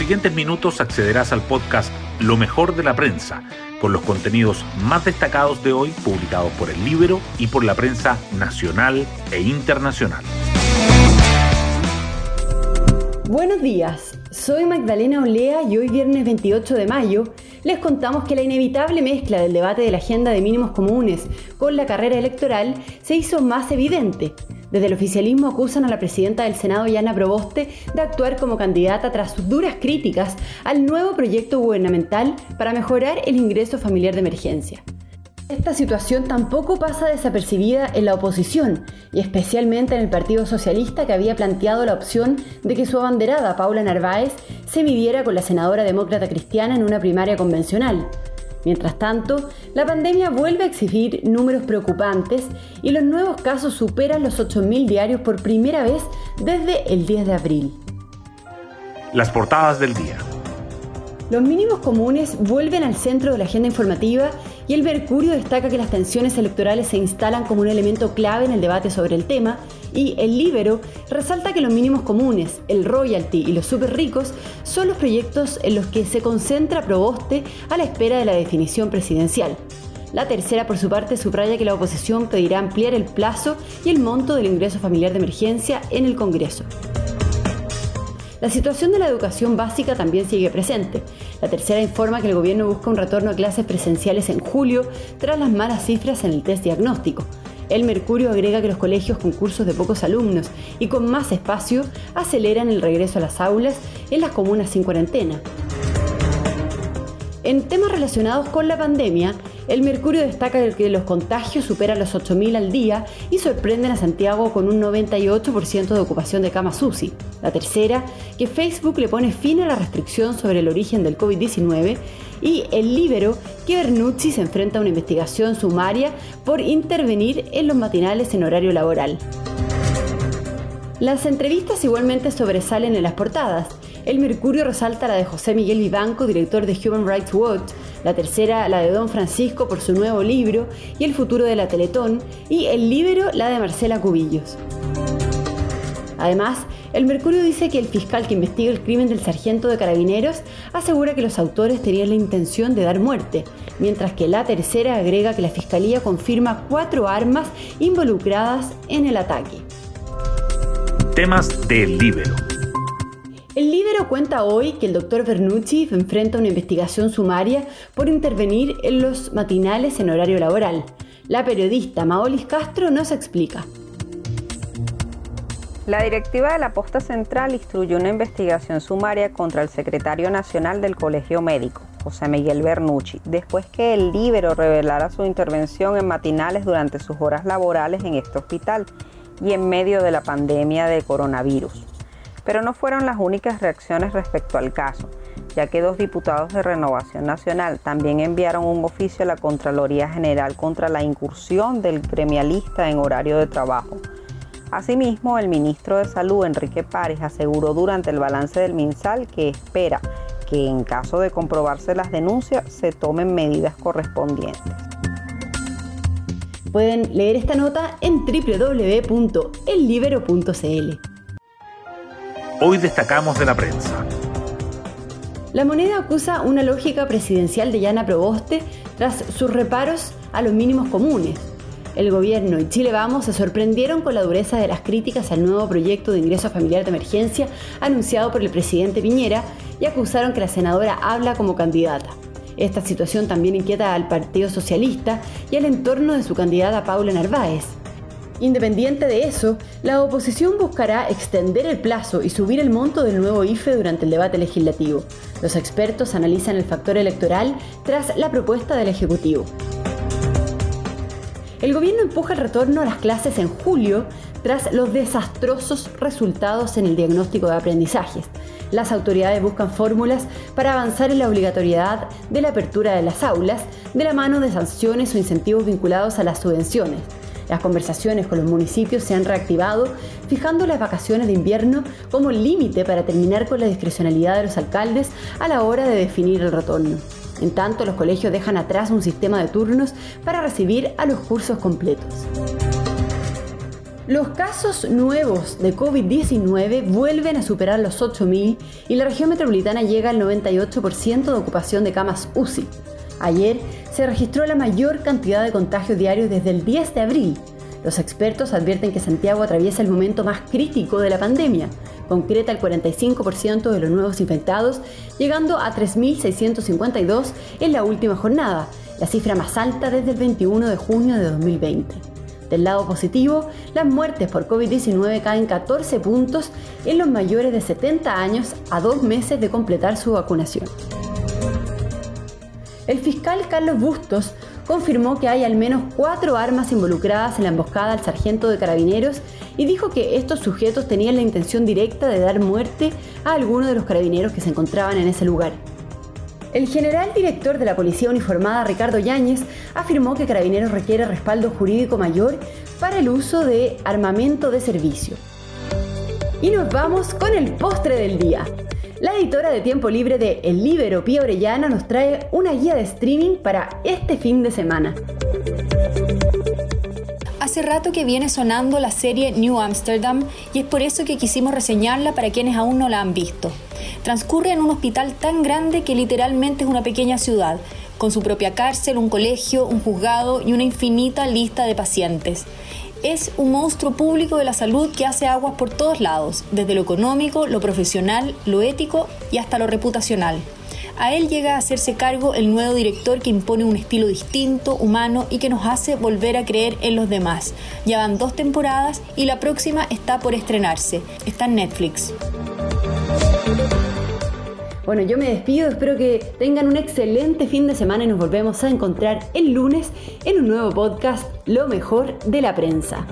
siguientes minutos accederás al podcast Lo mejor de la prensa, con los contenidos más destacados de hoy publicados por el Libro y por la prensa nacional e internacional. Buenos días, soy Magdalena Olea y hoy viernes 28 de mayo les contamos que la inevitable mezcla del debate de la agenda de mínimos comunes con la carrera electoral se hizo más evidente. Desde el oficialismo acusan a la presidenta del Senado, Yana Proboste, de actuar como candidata tras sus duras críticas al nuevo proyecto gubernamental para mejorar el ingreso familiar de emergencia. Esta situación tampoco pasa desapercibida en la oposición, y especialmente en el Partido Socialista que había planteado la opción de que su abanderada, Paula Narváez, se midiera con la senadora demócrata cristiana en una primaria convencional. Mientras tanto, la pandemia vuelve a exhibir números preocupantes y los nuevos casos superan los 8.000 diarios por primera vez desde el 10 de abril. Las portadas del día. Los mínimos comunes vuelven al centro de la agenda informativa y el Mercurio destaca que las tensiones electorales se instalan como un elemento clave en el debate sobre el tema y el Libero resalta que los mínimos comunes, el royalty y los super ricos son los proyectos en los que se concentra Proboste a la espera de la definición presidencial. La tercera, por su parte, subraya que la oposición pedirá ampliar el plazo y el monto del ingreso familiar de emergencia en el Congreso. La situación de la educación básica también sigue presente. La tercera informa que el gobierno busca un retorno a clases presenciales en julio tras las malas cifras en el test diagnóstico. El Mercurio agrega que los colegios con cursos de pocos alumnos y con más espacio aceleran el regreso a las aulas en las comunas sin cuarentena. En temas relacionados con la pandemia, el Mercurio destaca que los contagios superan los 8.000 al día y sorprenden a Santiago con un 98% de ocupación de camas UCI. La tercera, que Facebook le pone fin a la restricción sobre el origen del COVID-19 y el Libero, que Bernucci se enfrenta a una investigación sumaria por intervenir en los matinales en horario laboral. Las entrevistas igualmente sobresalen en las portadas. El Mercurio resalta la de José Miguel Vivanco, director de Human Rights Watch, la tercera la de Don Francisco por su nuevo libro y el futuro de la Teletón, y el Libero la de Marcela Cubillos. Además, el Mercurio dice que el fiscal que investiga el crimen del sargento de carabineros asegura que los autores tenían la intención de dar muerte, mientras que la tercera agrega que la fiscalía confirma cuatro armas involucradas en el ataque. Temas del Libero. El Libero cuenta hoy que el doctor Bernucci enfrenta una investigación sumaria por intervenir en los matinales en horario laboral. La periodista Maolis Castro nos explica. La directiva de la Posta Central instruyó una investigación sumaria contra el secretario nacional del Colegio Médico, José Miguel Bernucci, después que el Libero revelara su intervención en matinales durante sus horas laborales en este hospital y en medio de la pandemia de coronavirus. Pero no fueron las únicas reacciones respecto al caso, ya que dos diputados de Renovación Nacional también enviaron un oficio a la Contraloría General contra la incursión del gremialista en horario de trabajo. Asimismo, el ministro de Salud, Enrique Párez, aseguró durante el balance del MinSal que espera que en caso de comprobarse las denuncias se tomen medidas correspondientes. Pueden leer esta nota en www.ellibero.cl. Hoy destacamos de la prensa. La moneda acusa una lógica presidencial de Yana Proboste tras sus reparos a los mínimos comunes. El gobierno y Chile Vamos se sorprendieron con la dureza de las críticas al nuevo proyecto de ingreso familiar de emergencia anunciado por el presidente Piñera y acusaron que la senadora habla como candidata. Esta situación también inquieta al Partido Socialista y al entorno de su candidata Paula Narváez. Independiente de eso, la oposición buscará extender el plazo y subir el monto del nuevo IFE durante el debate legislativo. Los expertos analizan el factor electoral tras la propuesta del Ejecutivo. El gobierno empuja el retorno a las clases en julio tras los desastrosos resultados en el diagnóstico de aprendizajes. Las autoridades buscan fórmulas para avanzar en la obligatoriedad de la apertura de las aulas de la mano de sanciones o incentivos vinculados a las subvenciones. Las conversaciones con los municipios se han reactivado, fijando las vacaciones de invierno como límite para terminar con la discrecionalidad de los alcaldes a la hora de definir el retorno. En tanto, los colegios dejan atrás un sistema de turnos para recibir a los cursos completos. Los casos nuevos de COVID-19 vuelven a superar los 8.000 y la región metropolitana llega al 98% de ocupación de camas UCI. Ayer se registró la mayor cantidad de contagios diarios desde el 10 de abril. Los expertos advierten que Santiago atraviesa el momento más crítico de la pandemia, concreta el 45% de los nuevos infectados, llegando a 3.652 en la última jornada, la cifra más alta desde el 21 de junio de 2020. Del lado positivo, las muertes por COVID-19 caen 14 puntos en los mayores de 70 años a dos meses de completar su vacunación. El fiscal Carlos Bustos confirmó que hay al menos cuatro armas involucradas en la emboscada al sargento de carabineros y dijo que estos sujetos tenían la intención directa de dar muerte a alguno de los carabineros que se encontraban en ese lugar. El general director de la Policía Uniformada, Ricardo Yáñez, afirmó que Carabineros requiere respaldo jurídico mayor para el uso de armamento de servicio. Y nos vamos con el postre del día. La editora de tiempo libre de El Libero, Pía Orellana, nos trae una guía de streaming para este fin de semana. Hace rato que viene sonando la serie New Amsterdam y es por eso que quisimos reseñarla para quienes aún no la han visto. Transcurre en un hospital tan grande que literalmente es una pequeña ciudad, con su propia cárcel, un colegio, un juzgado y una infinita lista de pacientes. Es un monstruo público de la salud que hace aguas por todos lados, desde lo económico, lo profesional, lo ético y hasta lo reputacional. A él llega a hacerse cargo el nuevo director que impone un estilo distinto, humano y que nos hace volver a creer en los demás. Ya van dos temporadas y la próxima está por estrenarse. Está en Netflix. Bueno, yo me despido, espero que tengan un excelente fin de semana y nos volvemos a encontrar el lunes en un nuevo podcast, Lo mejor de la prensa.